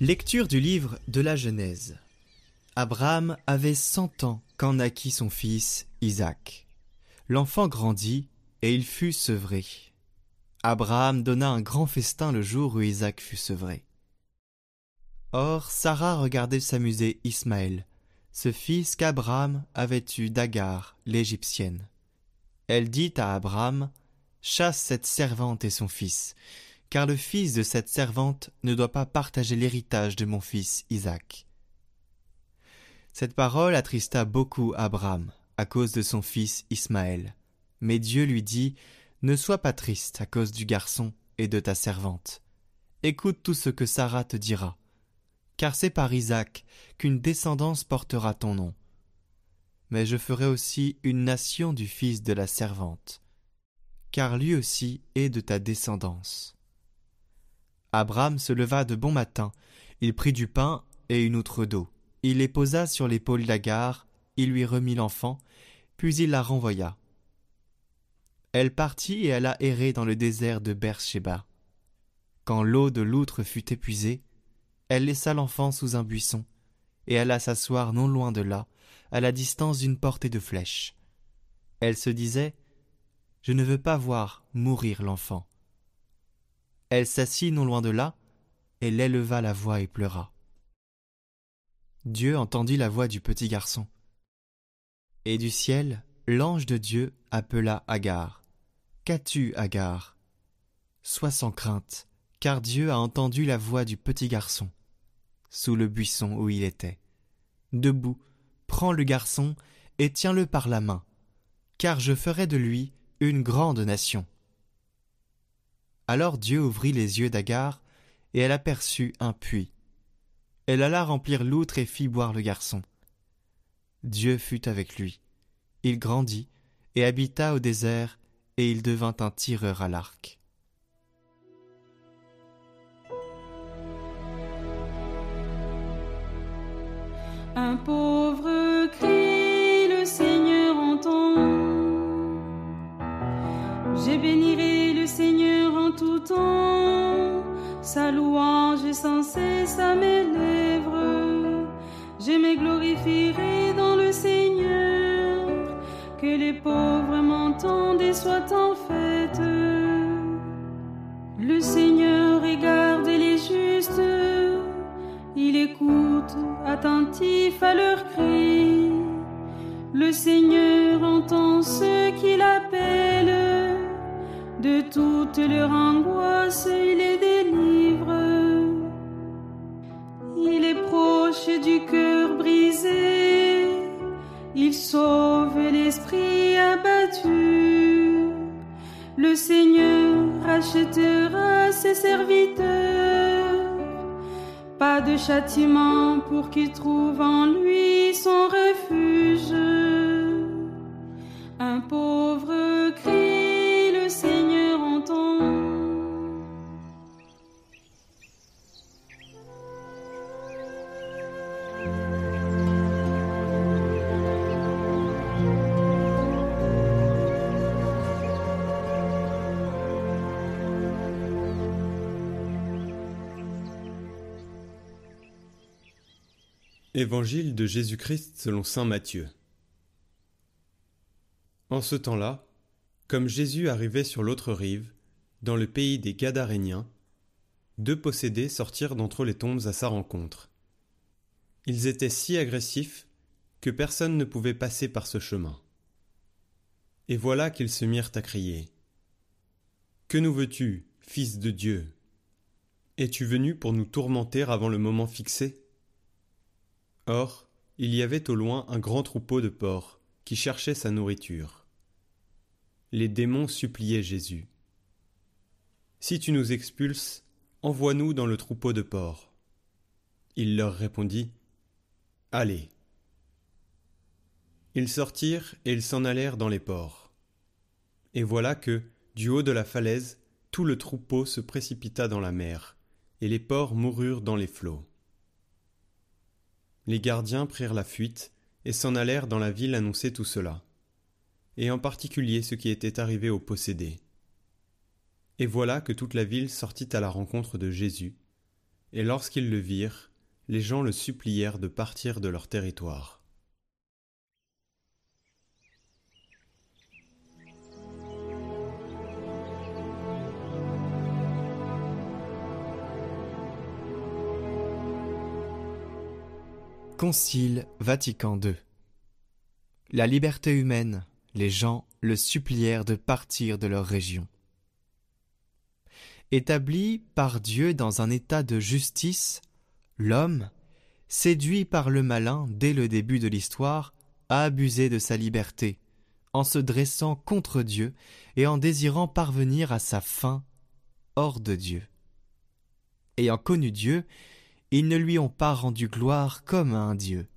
Lecture du livre de la Genèse. Abraham avait cent ans quand naquit son fils Isaac. L'enfant grandit et il fut sevré. Abraham donna un grand festin le jour où Isaac fut sevré. Or Sarah regardait s'amuser Ismaël, ce fils qu'Abraham avait eu d'Agar, l'Égyptienne. Elle dit à Abraham Chasse cette servante et son fils, car le fils de cette servante ne doit pas partager l'héritage de mon fils Isaac. Cette parole attrista beaucoup Abraham à cause de son fils Ismaël. Mais Dieu lui dit Ne sois pas triste à cause du garçon et de ta servante. Écoute tout ce que Sarah te dira. Car c'est par Isaac qu'une descendance portera ton nom. Mais je ferai aussi une nation du fils de la servante car lui aussi est de ta descendance. Abraham se leva de bon matin, il prit du pain et une outre d'eau, il les posa sur l'épaule d'Agar, il lui remit l'enfant, puis il la renvoya. Elle partit et alla errer dans le désert de Beersheba. Quand l'eau de l'outre fut épuisée, elle laissa l'enfant sous un buisson, et alla s'asseoir non loin de là, à la distance d'une portée de flèche. Elle se disait je ne veux pas voir mourir l'enfant. Elle s'assit non loin de là, elle éleva la voix et pleura. Dieu entendit la voix du petit garçon. Et du ciel, l'ange de Dieu appela Agar. Qu'as-tu, Agar? Sois sans crainte, car Dieu a entendu la voix du petit garçon, sous le buisson où il était. Debout, prends le garçon et tiens-le par la main, car je ferai de lui une grande nation. Alors Dieu ouvrit les yeux d'Agar, et elle aperçut un puits. Elle alla remplir l'outre et fit boire le garçon. Dieu fut avec lui. Il grandit et habita au désert, et il devint un tireur à l'arc. Un pauvre sa louange est sans cesse à mes lèvres. Je me glorifierai dans le Seigneur, que les pauvres m'entendent et soient en fête. Le Seigneur regarde les justes, il écoute attentif à leurs cris. Le Seigneur entend ceux qui l'appellent de toute leur angoisse, il les du cœur brisé, il sauve l'esprit abattu. Le Seigneur rachètera ses serviteurs. Pas de châtiment pour qu'ils trouvent en lui son refuge. Évangile de Jésus-Christ selon saint Matthieu. En ce temps-là, comme Jésus arrivait sur l'autre rive, dans le pays des Gadaréniens, deux possédés sortirent d'entre les tombes à sa rencontre. Ils étaient si agressifs que personne ne pouvait passer par ce chemin. Et voilà qu'ils se mirent à crier. Que nous veux-tu, Fils de Dieu? Es-tu venu pour nous tourmenter avant le moment fixé? Or, il y avait au loin un grand troupeau de porcs qui cherchait sa nourriture. Les démons suppliaient Jésus. Si tu nous expulses, envoie-nous dans le troupeau de porcs. Il leur répondit Allez. Ils sortirent et ils s'en allèrent dans les porcs. Et voilà que, du haut de la falaise, tout le troupeau se précipita dans la mer, et les porcs moururent dans les flots. Les gardiens prirent la fuite et s'en allèrent dans la ville annoncer tout cela, et en particulier ce qui était arrivé aux possédés. Et voilà que toute la ville sortit à la rencontre de Jésus, Et lorsqu'ils le virent, les gens le supplièrent de partir de leur territoire. Concile Vatican II La liberté humaine, les gens le supplièrent de partir de leur région. Établi par Dieu dans un état de justice, l'homme, séduit par le malin dès le début de l'histoire, a abusé de sa liberté, en se dressant contre Dieu et en désirant parvenir à sa fin hors de Dieu. Ayant connu Dieu, ils ne lui ont pas rendu gloire comme à un Dieu,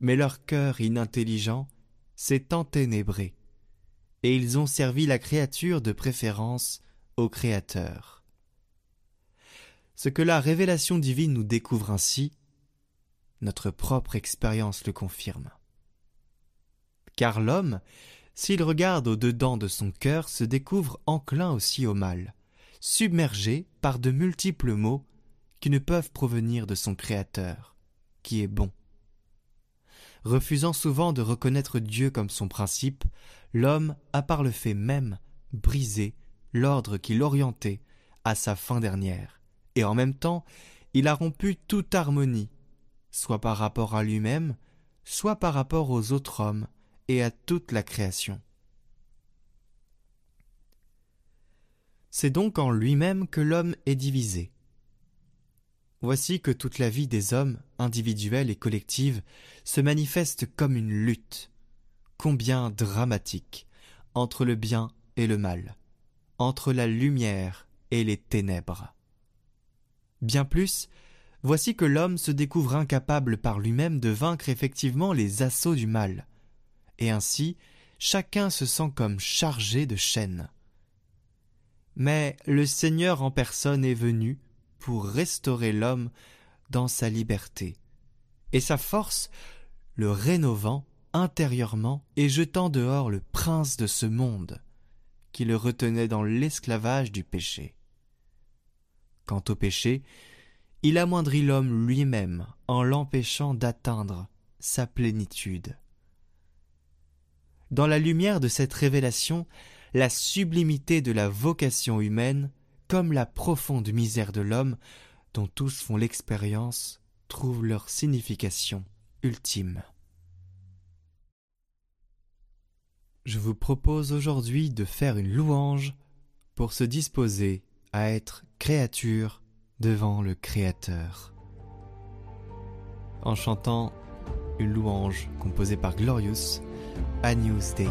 mais leur cœur inintelligent s'est enténébré, et ils ont servi la créature de préférence au Créateur. Ce que la révélation divine nous découvre ainsi, notre propre expérience le confirme. Car l'homme, s'il regarde au-dedans de son cœur, se découvre enclin aussi au mal, submergé par de multiples maux qui ne peuvent provenir de son Créateur, qui est bon. Refusant souvent de reconnaître Dieu comme son principe, l'homme a par le fait même brisé l'ordre qui l'orientait à sa fin dernière et en même temps il a rompu toute harmonie, soit par rapport à lui-même, soit par rapport aux autres hommes et à toute la création. C'est donc en lui-même que l'homme est divisé. Voici que toute la vie des hommes, individuelle et collective, se manifeste comme une lutte, combien dramatique, entre le bien et le mal, entre la lumière et les ténèbres. Bien plus, voici que l'homme se découvre incapable par lui-même de vaincre effectivement les assauts du mal, et ainsi chacun se sent comme chargé de chaînes. Mais le Seigneur en personne est venu pour restaurer l'homme dans sa liberté, et sa force le rénovant intérieurement et jetant dehors le prince de ce monde, qui le retenait dans l'esclavage du péché. Quant au péché, il amoindrit l'homme lui-même en l'empêchant d'atteindre sa plénitude. Dans la lumière de cette révélation, la sublimité de la vocation humaine, comme la profonde misère de l'homme, dont tous font l'expérience, trouve leur signification ultime. Je vous propose aujourd'hui de faire une louange pour se disposer à être créature devant le Créateur. En chantant une louange composée par Glorious, Agnus Dei.